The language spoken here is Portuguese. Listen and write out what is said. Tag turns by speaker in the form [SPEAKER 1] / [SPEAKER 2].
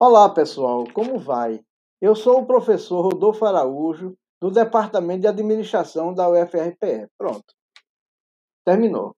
[SPEAKER 1] Olá, pessoal, como vai? Eu sou o professor Rodolfo Araújo, do Departamento de Administração da UFRPE. Pronto. Terminou.